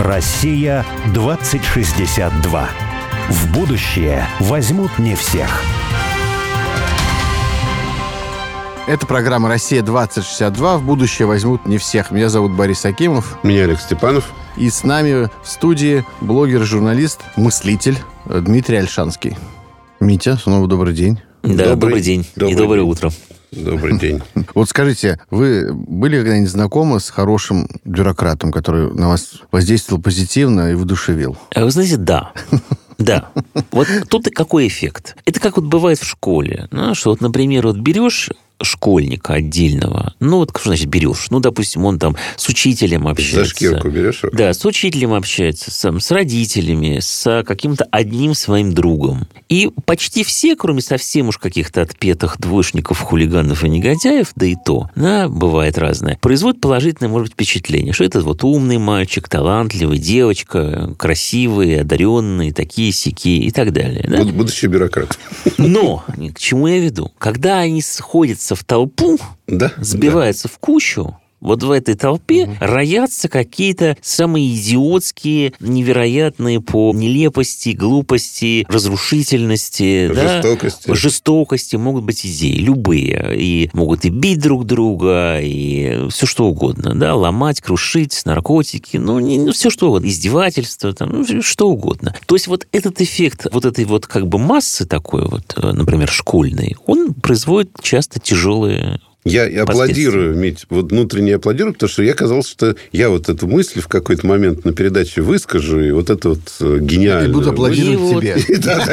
Россия 2062. В будущее возьмут не всех. Это программа «Россия-2062». В будущее возьмут не всех. Меня зовут Борис Акимов. Меня Олег Степанов. И с нами в студии блогер, журналист, мыслитель Дмитрий Альшанский. Митя, снова добрый день. Да, добрый, добрый день добрый и доброе день. утро. Добрый день. Вот скажите, вы были когда-нибудь знакомы с хорошим бюрократом, который на вас воздействовал позитивно и воодушевил? А вы знаете, да. Да. Вот тут и какой эффект? Это как вот бывает в школе. Ну, что вот, например, вот берешь школьника отдельного, ну вот что значит берешь? Ну, допустим, он там с учителем общается. За шкирку берешь? Да, с учителем общается, с, с родителями, с каким-то одним своим другом. И почти все, кроме совсем уж каких-то отпетых двоечников, хулиганов и негодяев, да и то, да, бывает разное, производят положительное, может быть, впечатление, что это вот умный мальчик, талантливый, девочка, красивые, одаренные, такие сики и так далее. Да? Будущий бюрократ. Но, к чему я веду? Когда они сходятся сбивается в толпу, да, сбивается да. в кучу, вот в этой толпе угу. роятся какие-то самые идиотские, невероятные по нелепости, глупости, разрушительности, жестокости. Да, жестокости могут быть идеи, любые. И могут и бить друг друга, и все что угодно, да, ломать, крушить, наркотики, ну, не, ну все что угодно, издевательство, там, ну, что угодно. То есть вот этот эффект вот этой вот как бы массы такой вот, э, например, школьной, он производит часто тяжелые я аплодирую, Мить, вот внутренне аплодирую, потому что я казалось, что я вот эту мысль в какой-то момент на передаче выскажу, и вот это вот э, гениально. И буду аплодировать тебе. Да,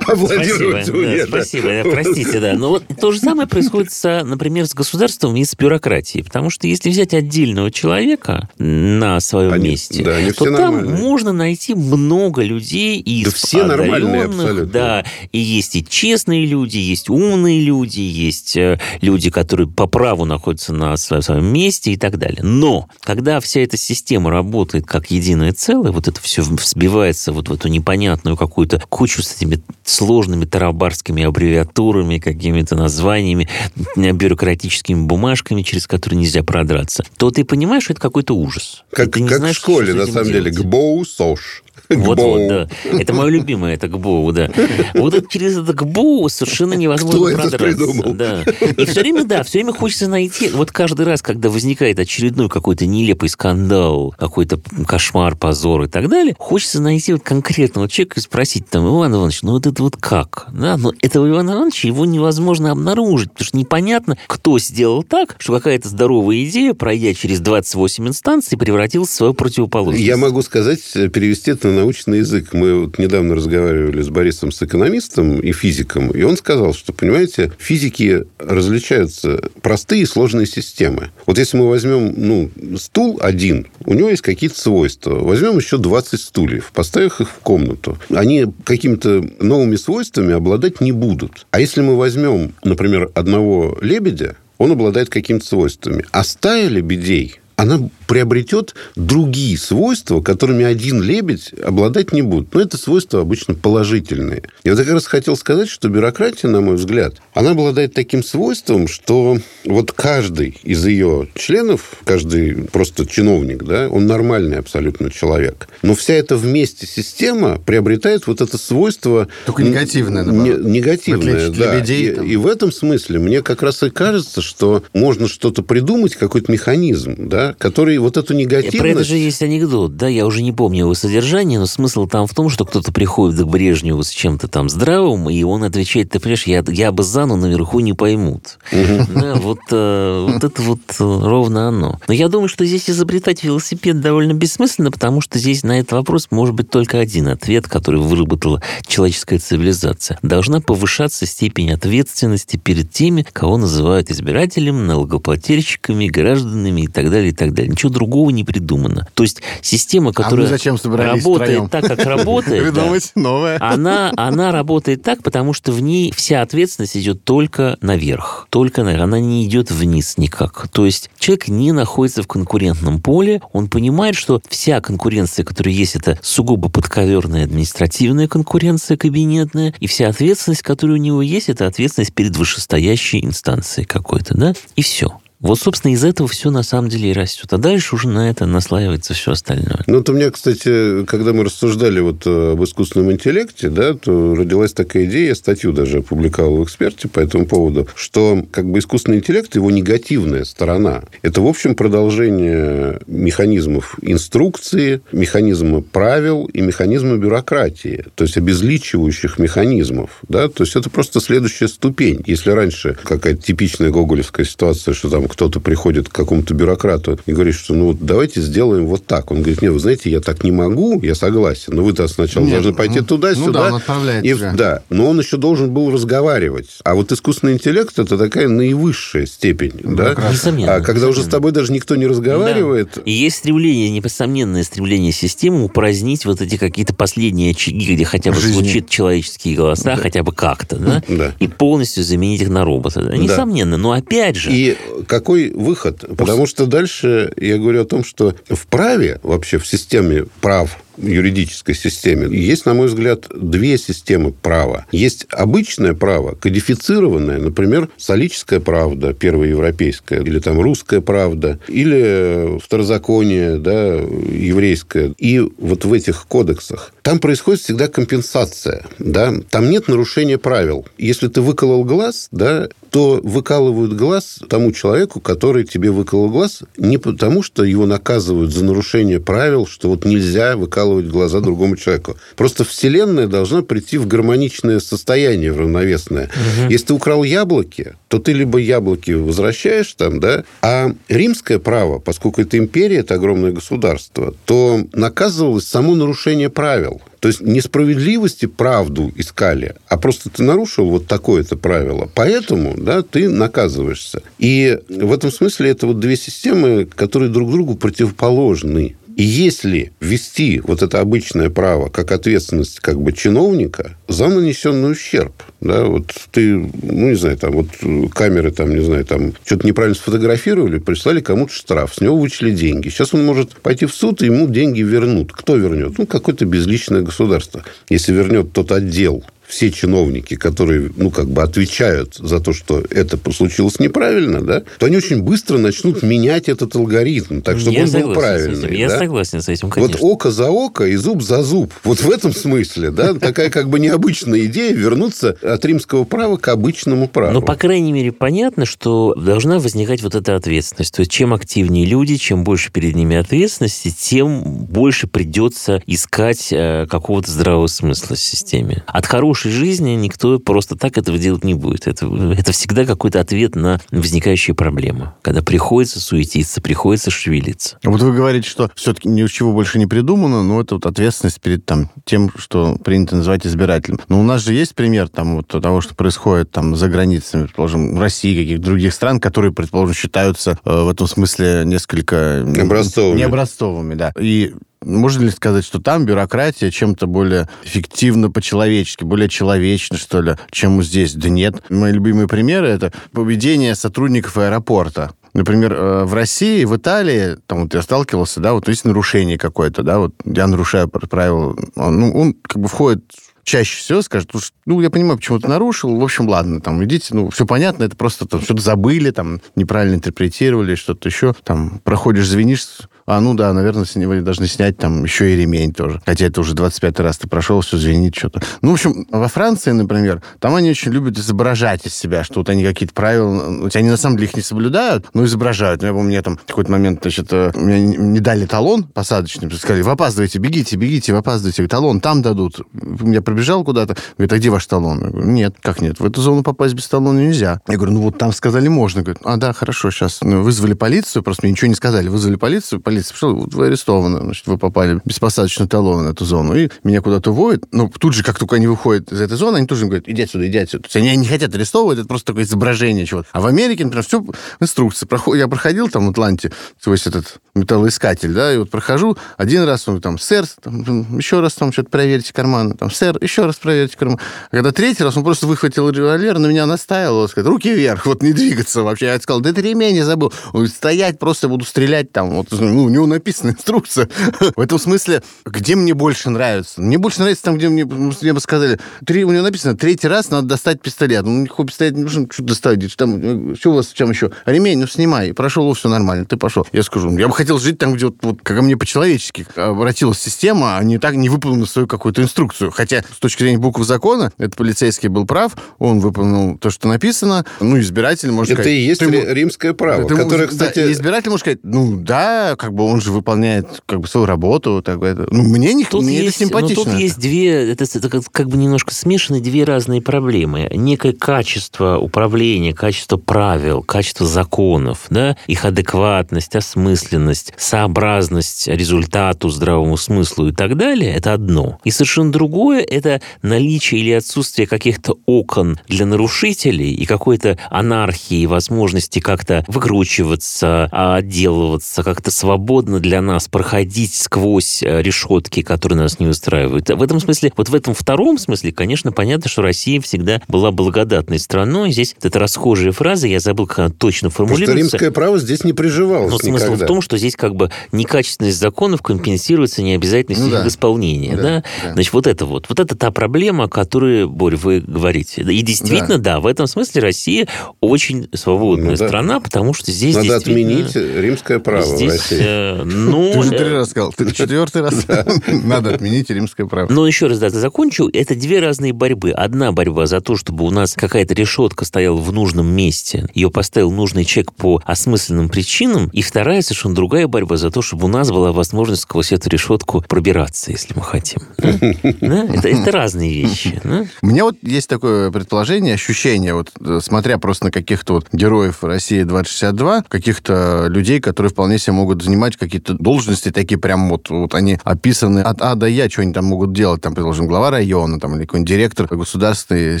аплодировать Спасибо, простите, да. Но вот то же самое происходит, например, с государством и с бюрократией, потому что если взять отдельного человека на своем месте, то там можно найти много людей и да все нормальные абсолютно. Да, и есть и честные люди, есть умные люди, есть э, люди, которые по праву находятся на своем месте и так далее. Но когда вся эта система работает как единое целое, вот это все сбивается вот в эту непонятную какую-то кучу с этими сложными тарабарскими аббревиатурами, какими-то названиями, бюрократическими бумажками, через которые нельзя продраться, то ты понимаешь, что это какой-то ужас. Как, как знаешь, в школе, на самом деле, ГБОУ, СОШ. Вот, вот, да. Это мое любимое, это ГБОУ, да. Вот это, через это ГБОУ совершенно невозможно Кто продраться. Это придумал? Да. И все время, да, все время хочется найти. Вот каждый раз, когда возникает очередной какой-то нелепый скандал, какой-то кошмар, позор и так далее, хочется найти вот конкретного человека и спросить там, Иван Иванович, ну вот это вот как? Да, но этого Ивана Ивановича его невозможно обнаружить, потому что непонятно, кто сделал так, что какая-то здоровая идея, пройдя через 28 инстанций, превратилась в свою противоположность. Я могу сказать, перевести это на научный язык. Мы вот недавно разговаривали с Борисом, с экономистом и физиком, и он сказал, что, понимаете, физики различаются простые и сложные системы. Вот если мы возьмем ну, стул один, у него есть какие-то свойства. Возьмем еще 20 стульев, поставим их в комнату. Они какими-то новыми свойствами обладать не будут. А если мы возьмем, например, одного лебедя, он обладает какими-то свойствами. А стая лебедей она приобретет другие свойства, которыми один лебедь обладать не будет. Но это свойства обычно положительные. Я вот как раз хотел сказать, что бюрократия, на мой взгляд, она обладает таким свойством, что вот каждый из ее членов, каждый просто чиновник, да, он нормальный абсолютно человек. Но вся эта вместе система приобретает вот это свойство... Только негативное, наоборот. Негативное, да. Лебедей, и, и в этом смысле мне как раз и кажется, что можно что-то придумать, какой-то механизм, да, который вот эту негативность... Про это же есть анекдот, да, я уже не помню его содержание, но смысл там в том, что кто-то приходит к Брежневу с чем-то там здравым, и он отвечает, ты понимаешь, я, я Базану наверху не поймут. Да, вот, э, вот это вот э, ровно оно. Но я думаю, что здесь изобретать велосипед довольно бессмысленно, потому что здесь на этот вопрос может быть только один ответ, который выработала человеческая цивилизация. Должна повышаться степень ответственности перед теми, кого называют избирателем, налогоплательщиками, гражданами и так далее, так далее. Ничего другого не придумано. То есть система, которая а зачем работает втроем? так, как работает, новое. Она, она работает так, потому что в ней вся ответственность идет только наверх. Только наверх. Она не идет вниз никак. То есть человек не находится в конкурентном поле, он понимает, что вся конкуренция, которая есть, это сугубо подковерная административная конкуренция кабинетная, и вся ответственность, которая у него есть, это ответственность перед вышестоящей инстанцией какой-то, да, и все. Вот, собственно, из этого все на самом деле и растет. А дальше уже на это наслаивается все остальное. Ну, вот у меня, кстати, когда мы рассуждали вот э, об искусственном интеллекте, да, то родилась такая идея, я статью даже опубликовал в «Эксперте» по этому поводу, что как бы искусственный интеллект, его негативная сторона, это, в общем, продолжение механизмов инструкции, механизма правил и механизма бюрократии, то есть обезличивающих механизмов. Да? То есть это просто следующая ступень. Если раньше какая-то типичная гоголевская ситуация, что там кто-то приходит к какому-то бюрократу и говорит, что ну вот давайте сделаем вот так. Он говорит, нет, вы знаете, я так не могу, я согласен, но вы-то сначала нет, должны пойти ну, туда-сюда. Ну, да, он отправляет и. Да, но он еще должен был разговаривать. А вот искусственный интеллект – это такая наивысшая степень. Да? Несомненно. А когда несомненно. уже с тобой даже никто не разговаривает... Да. И есть стремление, несомненное стремление системы упразднить вот эти какие-то последние очаги, где хотя бы Жизни. звучат человеческие голоса, да. хотя бы как-то, да? да? И полностью заменить их на робота. Да? Несомненно. Но опять же... И какой выход? Потому что дальше я говорю о том, что в праве, вообще в системе прав юридической системе есть, на мой взгляд, две системы права. Есть обычное право, кодифицированное, например, солическая правда, первая европейская, или там русская правда, или второзаконие, да, еврейское. И вот в этих кодексах там происходит всегда компенсация, да, там нет нарушения правил. Если ты выколол глаз, да, то выкалывают глаз тому человеку, который тебе выколол глаз, не потому, что его наказывают за нарушение правил, что вот нельзя выкалывать глаза другому человеку. Просто Вселенная должна прийти в гармоничное состояние, в равновесное. Угу. Если ты украл яблоки, то ты либо яблоки возвращаешь там, да, а римское право, поскольку это империя, это огромное государство, то наказывалось само нарушение правил. То есть несправедливости правду искали, а просто ты нарушил вот такое-то правило. Поэтому да, ты наказываешься. И в этом смысле это вот две системы, которые друг другу противоположны. И если ввести вот это обычное право как ответственность как бы чиновника за нанесенный ущерб, да, вот ты, ну, не знаю, там вот камеры, там, не знаю, там что-то неправильно сфотографировали, прислали кому-то штраф, с него вычли деньги. Сейчас он может пойти в суд, и ему деньги вернут. Кто вернет? Ну, какое-то безличное государство. Если вернет тот отдел все чиновники, которые, ну, как бы отвечают за то, что это случилось неправильно, да, то они очень быстро начнут менять этот алгоритм, так, чтобы Я он был правильный. Я да? согласен с этим, конечно. Вот око за око и зуб за зуб. Вот в этом смысле, да, такая как бы необычная идея вернуться от римского права к обычному праву. Но, по крайней мере, понятно, что должна возникать вот эта ответственность. То есть, чем активнее люди, чем больше перед ними ответственности, тем больше придется искать э, какого-то здравого смысла в системе. От хорошего хорошей жизни никто просто так этого делать не будет. Это, это всегда какой-то ответ на возникающие проблемы, когда приходится суетиться, приходится шевелиться. Вот вы говорите, что все-таки ни у чего больше не придумано, но это вот ответственность перед там, тем, что принято называть избирателем. Но у нас же есть пример там, вот, того, что происходит там за границами, предположим, России, каких-то других стран, которые, предположим, считаются э, в этом смысле несколько... Образцовыми. Необразцовыми, да. И можно ли сказать, что там бюрократия чем-то более эффективно по-человечески, более человечно, что ли, чем здесь? Да нет. Мои любимые примеры – это поведение сотрудников аэропорта. Например, э, в России, в Италии, там вот я сталкивался, да, вот есть нарушение какое-то, да, вот я нарушаю правила, ну, он как бы входит чаще всего скажет, ну, я понимаю, почему ты нарушил, в общем, ладно, там, идите, ну, все понятно, это просто там что-то забыли, там, неправильно интерпретировали, что-то еще, там, проходишь, звенишь, а, ну да, наверное, с него должны снять там еще и ремень тоже. Хотя это уже 25 раз ты прошел, все звенит что-то. Ну, в общем, во Франции, например, там они очень любят изображать из себя, что вот они какие-то правила, хотя они на самом деле их не соблюдают, но изображают. Я помню, мне там какой-то момент, значит, э, мне не дали талон посадочный, сказали, вы опаздываете, бегите, бегите, вы опаздываете, талон там дадут. Я пробежал куда-то, говорит, а где ваш талон? Я говорю, нет, как нет, в эту зону попасть без талона нельзя. Я говорю, ну вот там сказали можно. Говорит, а да, хорошо, сейчас. Ну, вызвали полицию, просто мне ничего не сказали, вызвали полицию, полиция полиция пришла, вот вы арестованы, значит, вы попали без посадочного талона на эту зону. И меня куда-то уводят. Но ну, тут же, как только они выходят из этой зоны, они тоже говорят, иди отсюда, иди отсюда. То есть они не хотят арестовывать, это просто такое изображение чего-то. А в Америке, например, все инструкции. Я проходил там в Атланте, то есть этот металлоискатель, да, и вот прохожу, один раз он там, сэр, там, еще раз там что-то проверьте карманы, там, сэр, еще раз проверьте карманы. А когда третий раз он просто выхватил револьвер, на меня настаивал, сказал, руки вверх, вот не двигаться вообще. Я сказал, да это ремень я забыл. Он говорит, стоять, просто буду стрелять там, вот, ну, у него написана инструкция. В этом смысле, где мне больше нравится? Мне больше нравится там, где мне, мне бы сказали, три, у него написано, третий раз надо достать пистолет. Ну, никакой пистолет не нужно, что доставить? Там, что у вас там еще? Ремень, ну, снимай. Прошел, все нормально, ты пошел. Я скажу, я бы хотел жить там, где вот, вот как мне по-человечески обратилась система, а не так не выполнила свою какую-то инструкцию. Хотя с точки зрения букв закона, этот полицейский был прав, он выполнил то, что написано. Ну, избиратель может Это сказать... и есть ты, римское право, ты, которое, да, кстати... избиратель может сказать, ну, да, как бы он же выполняет как бы свою работу. Так, это, ну, мне, не, тут мне есть, это симпатично. Но тут есть две, это, это как, как бы немножко смешаны две разные проблемы. Некое качество управления, качество правил, качество законов, да, их адекватность, осмысленность, сообразность результату, здравому смыслу и так далее, это одно. И совершенно другое – это наличие или отсутствие каких-то окон для нарушителей и какой-то анархии, возможности как-то выкручиваться, отделываться, как-то свободно для нас проходить сквозь э, решетки, которые нас не устраивают. В этом смысле, вот в этом втором смысле, конечно, понятно, что Россия всегда была благодатной страной. Здесь это расхожая фраза, я забыл, как она точно формулируется. Потому что римское право здесь не приживалось Но смысл никогда. в том, что здесь как бы некачественность законов компенсируется необязательностью Ну да. их исполнения. Да, Да, да. Значит, вот это вот. Вот это та проблема, о которой, Борь, вы говорите. И действительно, да, в этом смысле Россия очень свободная Ну да. страна, потому что здесь Надо отменить римское право в Здесь, России. Э, ну, Ты уже э, три раза сказал. Ты четвертый раз. Надо отменить римское право. Но еще раз, да, закончу. Это две разные борьбы. Одна борьба за то, чтобы у нас какая-то решетка стояла в нужном месте, ее поставил нужный человек по осмысленным причинам, и вторая совершенно другая борьба за то, чтобы у нас была возможность сквозь эту решетку пробираться, если мы хотим. Это, разные вещи. У меня вот есть такое предположение, ощущение, вот э, смотря просто на каких-то вот героев России 2062, каких-то людей, которые вполне себе могут занимать какие-то должности такие прям вот, вот они описаны от А до Я, что они там могут делать, там, предположим, глава района, там, или какой-нибудь директор государственной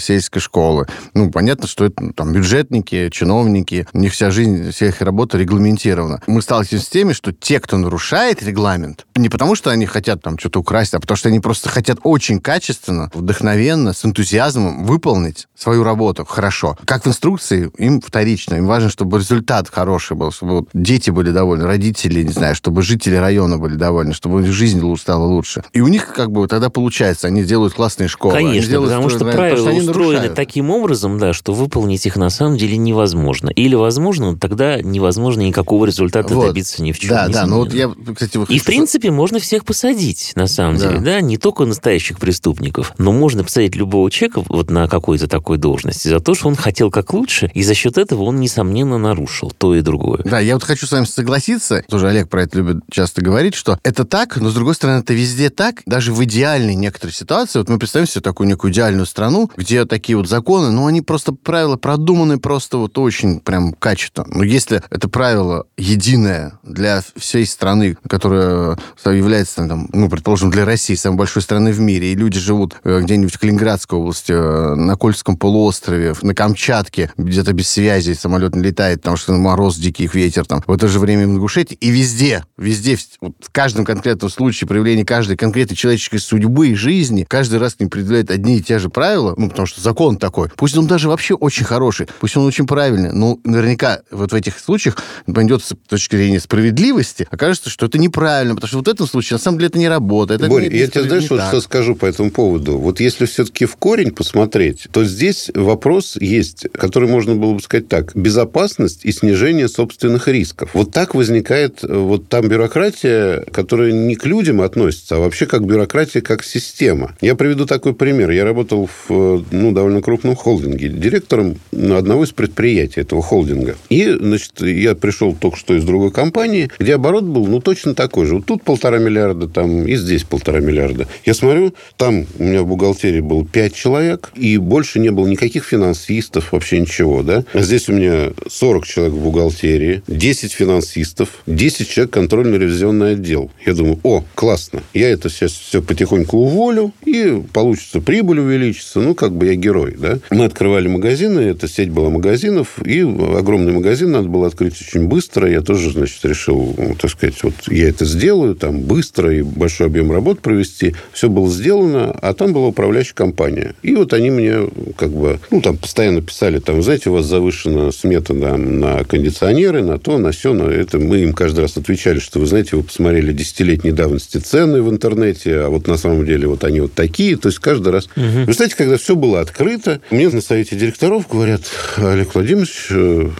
сельской школы. Ну, понятно, что это ну, там бюджетники, чиновники, у них вся жизнь, вся их работа регламентирована. Мы сталкиваемся с теми, что те, кто нарушает регламент, не потому что они хотят там что-то украсть, а потому что они просто хотят очень качественно, вдохновенно, с энтузиазмом выполнить свою работу хорошо. Как в инструкции, им вторично. Им важно, чтобы результат хороший был, чтобы дети были довольны, родители, не знаю, чтобы жители района были довольны, чтобы жизнь стала лучше. И у них как бы тогда получается, они делают классные школы. Конечно, потому что строят, правила потому что устроены нарушают. таким образом, да, что выполнить их на самом деле невозможно. Или возможно, но тогда невозможно никакого результата Вот. добиться ни в чем. Да, да, ну вот я, кстати, вот И, в принципе, можно всех посадить, на самом Да. деле, да, не только настоящих преступников, но можно посадить любого человека вот на какой-то такой должности за то, что он хотел как лучше, и за счет этого он, несомненно, нарушил то и другое. Да, я вот хочу с вами согласиться, тоже Олег про это любит часто говорить, что это так, но, с другой стороны, это везде так, даже в идеальной некоторой ситуации. Вот мы представим себе такую некую идеальную страну, где такие вот законы, ну, они просто, правила продуманы просто вот очень прям качественно. Но если это правило единое для всей страны, которая является, там, ну, предположим, для России самой большой страны в мире, и люди живут э, где-нибудь в Калининградской области, э, на Кольском полуострове, на Камчатке, где-то без связи, самолет не летает, потому что мороз, дикий ветер там. В это же время в Ингушетии. И везде, везде, в- вот в каждом конкретном случае проявления каждой конкретной человеческой судьбы и жизни, каждый раз к ним предъявляют одни и те же правила, ну, потому что закон такой. Пусть он даже вообще очень хороший, пусть он очень правильный, но наверняка вот в этих случаях пойдет с точки зрения справедливости, окажется, что это неправильно, потому что вот в этом случае на самом деле это не работает. Это Борь, не- я не тебе знаешь, не вот так. что скажу по этому поводу. Вот если все-таки в корень посмотреть, то здесь вопрос есть, который можно было бы сказать так. Безопасность и снижение собственных рисков. Вот так возникает э, вот там бюрократия, которая не к людям относится, а вообще как бюрократия, как система. Я приведу такой пример. Я работал в э, ну, довольно крупном холдинге, директором одного из предприятий этого холдинга. И, значит, я пришел только что из другой компании, где оборот был, ну, точно такой же. Вот тут полтора миллиарда, там и здесь полтора миллиарда. Я смотрю, там у меня в бухгалтерии было пять человек, и больше не было никаких финансистов, вообще ничего, да. А здесь у меня 40 человек в бухгалтерии, 10 финансистов, 10 человек контрольно-ревизионный отдел. Я думаю, о, классно. Я это сейчас все потихоньку уволю, и получится прибыль увеличится. Ну, как бы я герой, да. Мы открывали магазины, эта сеть была магазинов, и огромный магазин надо было открыть очень быстро. Я тоже, значит, решил, ну, так сказать, вот я это сделаю, там, быстро и большой объем работ провести. Все было сделано, а там была управляющая компания. И вот они мне, как бы, ну, там, постоянно писали, там, знаете, у вас завышена смета на, на кондиционеры, на то, на все, на это. Мы им каждый раз раз отвечали, что, вы знаете, вы посмотрели десятилетней давности цены в интернете, а вот на самом деле вот они вот такие. То есть каждый раз... Угу. Вы знаете, когда все было открыто, мне на совете директоров говорят, Олег Владимирович,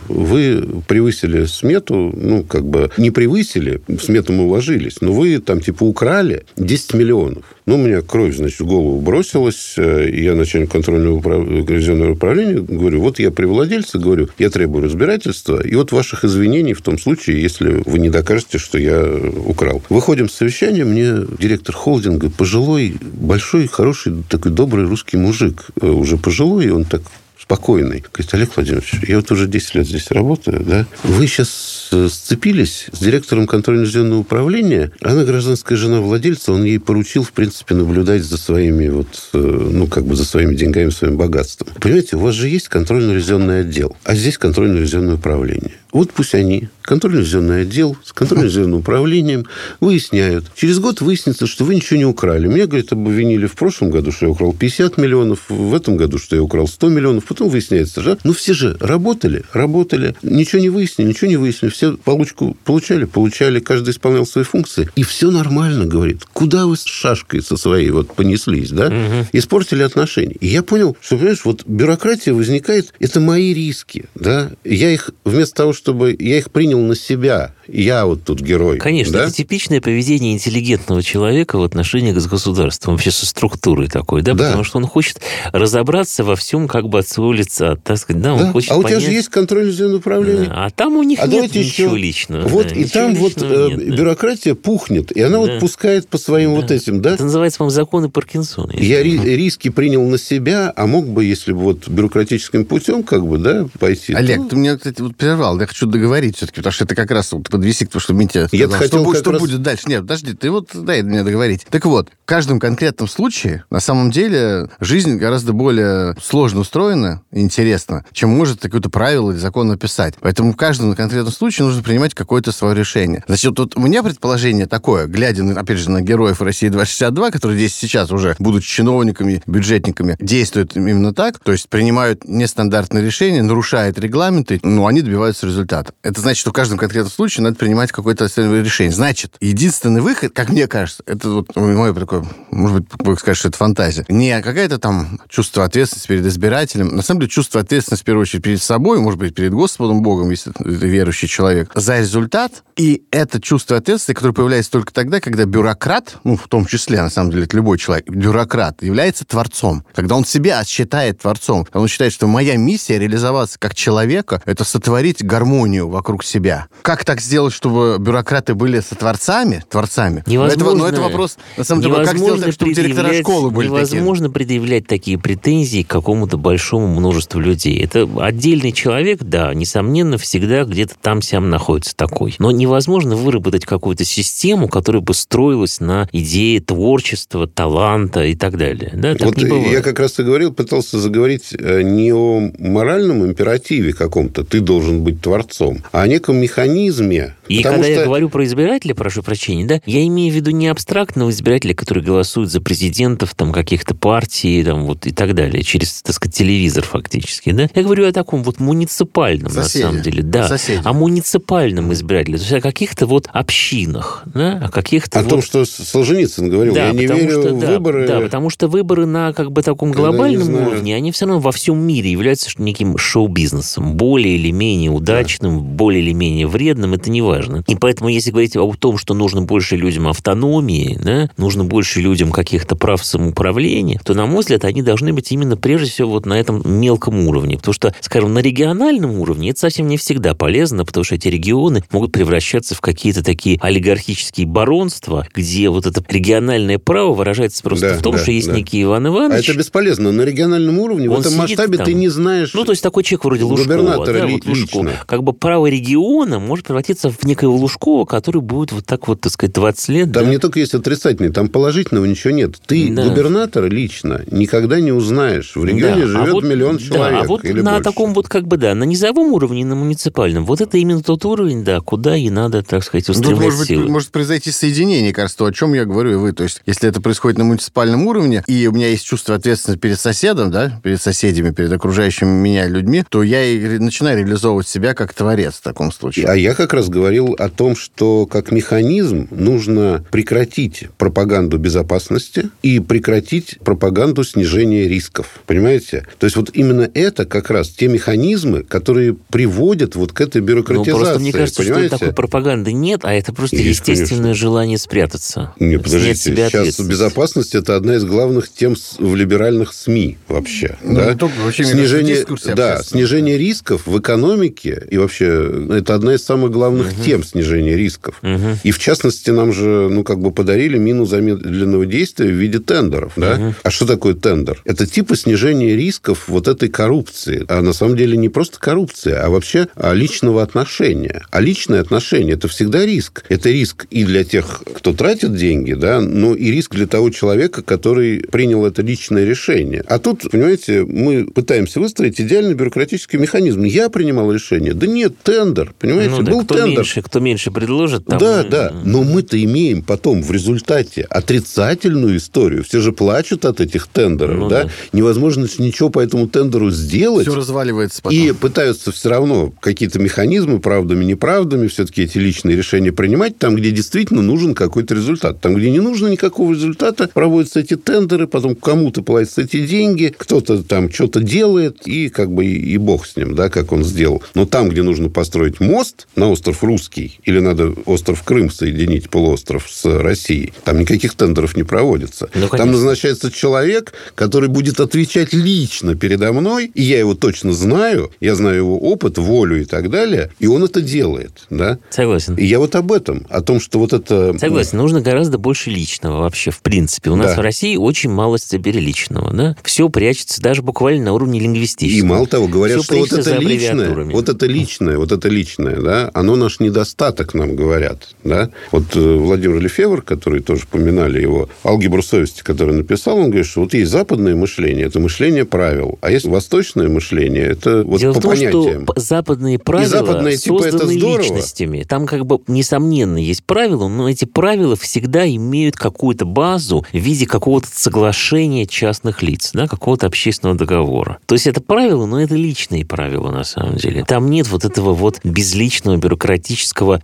вы превысили смету, ну, как бы не превысили, в смету мы уложились, но вы там типа украли 10 миллионов. Ну, у меня кровь, значит, в голову бросилась. Э, и я начальник контрольного управ... управления говорю, вот я при владельце говорю, я требую разбирательства, и вот ваших извинений в том случае, если вы не докажете, что я украл. Выходим с совещания, мне директор холдинга, пожилой, большой, хороший, такой добрый русский мужик, э, уже пожилой, и он так спокойный. Говорит, Олег Владимирович, я вот уже 10 лет здесь работаю, да? Вы сейчас сцепились с директором контрольно-ревизионного управления. Она гражданская жена владельца, он ей поручил, в принципе, наблюдать за своими вот, э, ну, как бы за своими деньгами, своим богатством. Понимаете, у вас же есть контрольно-ревизионный отдел, а здесь контрольно-ревизионное управление. Вот пусть они, контрольно-ревизионный отдел с контрольно-ревизионным управлением, выясняют. Через год выяснится, что вы ничего не украли. Меня, говорит, обвинили в прошлом году, что я украл 50 миллионов, в этом году, что я украл 100 миллионов. Потом выясняется, что... Ну, все же работали, работали. Ничего не выяснили, ничего не выяснили. Все получку получали, получали. Каждый исполнял свои функции. И все нормально, говорит. Куда вы с шашкой со своей вот понеслись, да? Угу. Испортили отношения. И я понял, что, понимаешь, вот бюрократия возникает, это мои риски, да? Я их вместо того, чтобы я их принял на себя. Я вот тут герой. Конечно, да? это типичное поведение интеллигентного человека в отношении с государством, вообще со структурой такой, да? да, потому что он хочет разобраться во всем как бы от своего лица, так сказать, да, он да. хочет А у понять... тебя же есть контроль за управление. Да. А там у них а нет ничего еще... личного. Вот, да, и там вот нет, э, бюрократия да. пухнет, и она да. вот пускает по своим да. вот этим, да? Это называется, по-моему, законы Паркинсона. Я ри- риски принял на себя, а мог бы, если бы вот бюрократическим путем, как бы, да, пойти. Олег, то... ты меня, кстати, вот прервал, я хочу договорить все-таки, потому что это как раз вот подвести к тому, что Митя я сказал, хотел что, что раз... будет дальше. Нет, подожди, ты вот дай мне договорить. Так вот, в каждом конкретном случае, на самом деле, жизнь гораздо более сложно устроена и интересна, чем может какое-то правило или закон написать. Поэтому в каждом конкретном случае нужно принимать какое-то свое решение. Значит, вот у меня предположение такое, глядя, опять же, на героев России 262, которые здесь сейчас уже, будучи чиновниками, бюджетниками, действуют именно так, то есть принимают нестандартные решения, нарушают регламенты, но они добиваются результата. Это значит, что в каждом конкретном случае надо принимать какое-то решение. Значит, единственный выход, как мне кажется, это вот мое такое, может быть, вы скажете, что это фантазия, не какая-то там чувство ответственности перед избирателем, на самом деле чувство ответственности, в первую очередь, перед собой, может быть, перед Господом Богом, если это верующий человек, за результат. И это чувство ответственности, которое появляется только тогда, когда бюрократ, ну, в том числе, на самом деле, это любой человек, бюрократ, является творцом. Когда он себя считает творцом, он считает, что моя миссия реализоваться как человека, это сотворить гармонию вокруг себя. Как так сделать, чтобы бюрократы были сотворцами, творцами? Невозможно. Это, ну, это вопрос, на самом деле, как сделать так, чтобы директора школы были Невозможно такие? предъявлять такие претензии к какому-то большому множеству людей. Это отдельный человек, да, несомненно, всегда где-то там-сям находится такой. Но невозможно выработать какую-то систему, которая бы строилась на идее творчества, таланта и так далее. Да, так вот не бывает. я как раз и говорил, пытался заговорить э, не о моральном императиве каком-то, ты должен быть творцом, а о неком механизме. И когда что... я говорю про избирателя, прошу прощения, да, я имею в виду не абстрактного избирателя, который голосует за президентов там каких-то партий там, вот, и так далее, через, так сказать, телевизор фактически. Да? Я говорю о таком вот муниципальном, Соседи. на самом деле. Да, Соседи. о муниципальном избирателе. То есть о каких-то вот общинах, да, о каких-то О вот... том, что Солженицын говорил, да, я не верю что, в да, выборы. Да, потому что выборы на как бы таком глобальном уровне, они все равно во всем мире являются неким шоу-бизнесом. Более или менее удачным, да. более или менее вредным, это не важно. И поэтому, если говорить о том, что нужно больше людям автономии, да, нужно больше людям каких-то прав самоуправления, то, на мой взгляд, они должны быть именно прежде всего вот на этом мелком уровне. Потому что, скажем, на региональном уровне это совсем не всегда полезно, потому что эти регионы могут превращаться в какие-то такие олигархические баронства, где вот это региональное право выражается просто да, в том, да, что есть да. некий Иван Иванович. А это бесполезно. На региональном уровне, в этом масштабе там. ты не знаешь Ну, то есть такой человек вроде Лужкова. Да, ли, вот Лужкова. лично. Как бы право региона может превратиться в некоего Лужкова, который будет вот так вот, так сказать, 20 лет. Там да? не только есть отрицательный, там положительного ничего нет. Ты Да. губернатора лично никогда не узнаешь. В регионе Да, живет а вот- миллион да, человек а вот или на больше. таком вот как бы, да, на низовом уровне, на муниципальном, вот это именно тот уровень, да, куда и надо, так сказать, Ну, устремлять Тут может, быть, силы. может произойти соединение, кажется, то, о чем я говорю и вы. То есть, если это происходит на муниципальном уровне, и у меня есть чувство ответственности перед соседом, да, перед соседями, перед окружающими меня людьми, то я и начинаю реализовывать себя как творец в таком случае. А я как раз говорил о том, что как механизм нужно прекратить пропаганду безопасности и прекратить пропаганду снижения рисков. Понимаете? То есть вот именно это как раз те механизмы, которые приводят вот к этой Ну, бюрократизации. просто мне кажется, понимаете? что такой пропаганды нет, а это просто Есть, естественное конечно. желание спрятаться. Не, подождите, себя сейчас безопасность это одна из главных тем в либеральных СМИ вообще. Ну, да? только, вообще, снижение, да, снижение рисков в экономике и вообще это одна из самых главных тем снижения рисков. И в частности нам же, ну как бы подарили мину замедленного действия в виде тендеров, да? А что такое тендер? Это типа снижения рисков вот этой коррупции. А на самом деле не просто коррупция, а вообще а, личного отношения. А личное отношение это всегда риск. Это риск и для тех, кто тратит деньги, да, но и риск для того человека, который принял это личное решение. А тут, понимаете, мы пытаемся выстроить идеальный бюрократический механизм. Я принимал решение. Да нет, тендер, понимаете, Ну да, был кто меньше, кто меньше предложит, там... Да, да. Но мы-то имеем потом в результате отрицательную историю. Все же плачут от этих тендеров, Ну да? да. Невозможно ничего по этому тендеру сделать. Все разваливается потом. И пытаются все равно какие-то механизмы, правдами, неправдами, все-таки эти личные решения принимать там, где действительно нужен какой-то результат. Там, где не нужно никакого результата, проводятся эти тендеры, потом кому-то платятся эти деньги, кто-то там что-то делает, и как бы и, и бог с ним, да, как он сделал. Но там, где нужно построить мост на остров Русский, или надо остров Крым соединить, полуостров с Россией, там никаких тендеров не проводится. Ну, там назначается человек, который будет отвечать лично передо мной, и я его точно знаю, я знаю его опыт, волю и так далее, и он это делает, да. Согласен. И я вот об этом, о том, что вот это... Согласен, нужно гораздо больше личного вообще, в принципе. У нас Да. в России очень мало теперь личного, да? Все прячется даже буквально на уровне лингвистического. И мало того, говорят, Всё что вот это личное, вот это личное, вот это личное, да, оно наш недостаток, нам говорят, да. Вот э, Владимир Лефевр, который тоже поминали его, «Алгебру совести», который написал, он говорит, что вот есть западное мышление, это мышление правил, а есть восточное мышление, это вот Дело по в том, понятиям. что западные правила западные, типа, это созданы здорово. личностями. Там как бы, несомненно, есть правила, но эти правила всегда имеют какую-то базу в виде какого-то соглашения частных лиц, да, какого-то общественного договора. То есть это правила, но это личные правила на самом деле. Там нет вот этого вот безличного бюрократического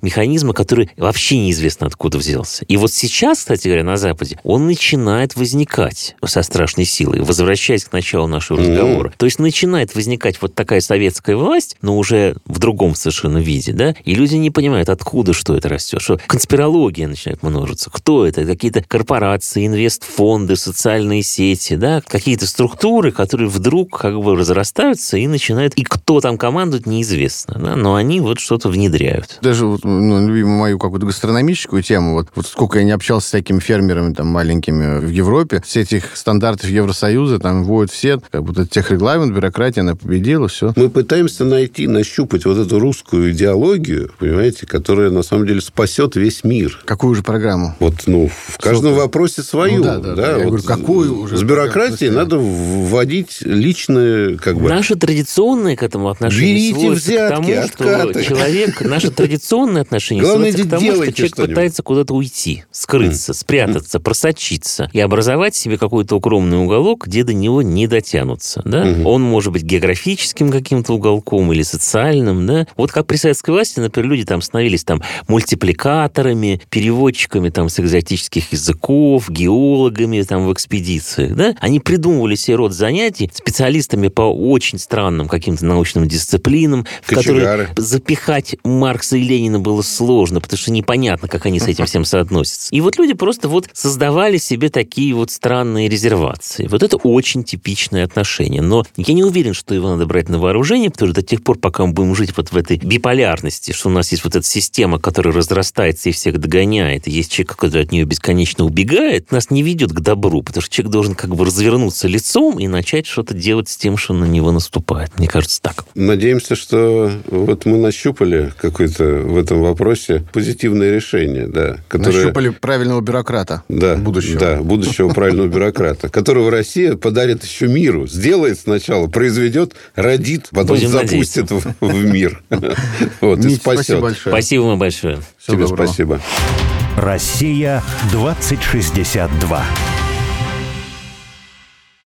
механизма, который вообще неизвестно откуда взялся. И вот сейчас, кстати говоря, на Западе он начинает возникать со страшной силой, возвращаясь к началу нашего разговора. То есть начинает возникать вот такая советская власть, но уже в другом совершенно виде, да, и люди не понимают, откуда что это растет, что конспирология начинает множиться. Кто это? Какие-то корпорации, инвестфонды, социальные сети, да, какие-то структуры, которые вдруг как бы разрастаются и начинают... И кто там командует, неизвестно, да, но они вот что-то внедряют. Даже вот, ну, любимую мою какую-то гастрономическую тему, вот, вот сколько я не общался с всякими фермерами там маленькими в Европе, все этих стандартов Евросоюза там вводят все, как будто техрегламент, бюрократия, она победила, все. Мы пытаемся найти, нащупать вот эту русскую идеологию, понимаете, которая на самом деле спасет весь мир. Какую же программу? Вот, ну, в каждом Сколько? вопросе свою. Ну да, да, да. Я вот говорю, какую уже С бюрократией надо вводить личное, как бы... Наше традиционное к этому отношение Берите взятки, к тому, откаты. что человек, наше традиционное отношение Главное, сводится к тому, что человек что-нибудь. пытается куда-то уйти, скрыться, спрятаться, просочиться и образовать себе какой-то укромный уголок, где до него не дотянутся. Да? Он может быть географическим каким-то уголком или социальным. Да? Вот как при советской власти, например, люди там становились там мультипликаторами, переводчиками там с экзотических языков, геологами там в экспедициях. Да? Они придумывали себе род занятий специалистами по очень странным каким-то научным дисциплинам, в которые запихать Маркса и Ленина было сложно, потому что непонятно, как они с этим всем соотносятся. И вот люди просто вот создавали себе такие вот странные резервации. Вот это очень типичное отношение. Но я не уверен, что его надо брать на вооружение, потому что до тех пор, пока мы будем жить вот в этой биполярности, что у нас есть вот эта система, которая разрастается и всех догоняет, и есть человек, который от нее бесконечно убегает, нас не ведет к добру, потому что человек должен как бы развернуться лицом и начать что-то делать с тем, что на него наступает. Мне кажется, так. Надеемся, что вот мы нащупали какое-то в этом вопросе позитивное решение, да, которое... Нащупали правильного бюрократа Да, будущего. Да, будущего правильного бюрократа, которого Россия подарит еще миру. Сделает сначала, произведет, родит, потом Будем запустит в, в мир. Вот, и спасибо спасет. большое. Спасибо вам большое. Тебе спасибо. Россия 2062.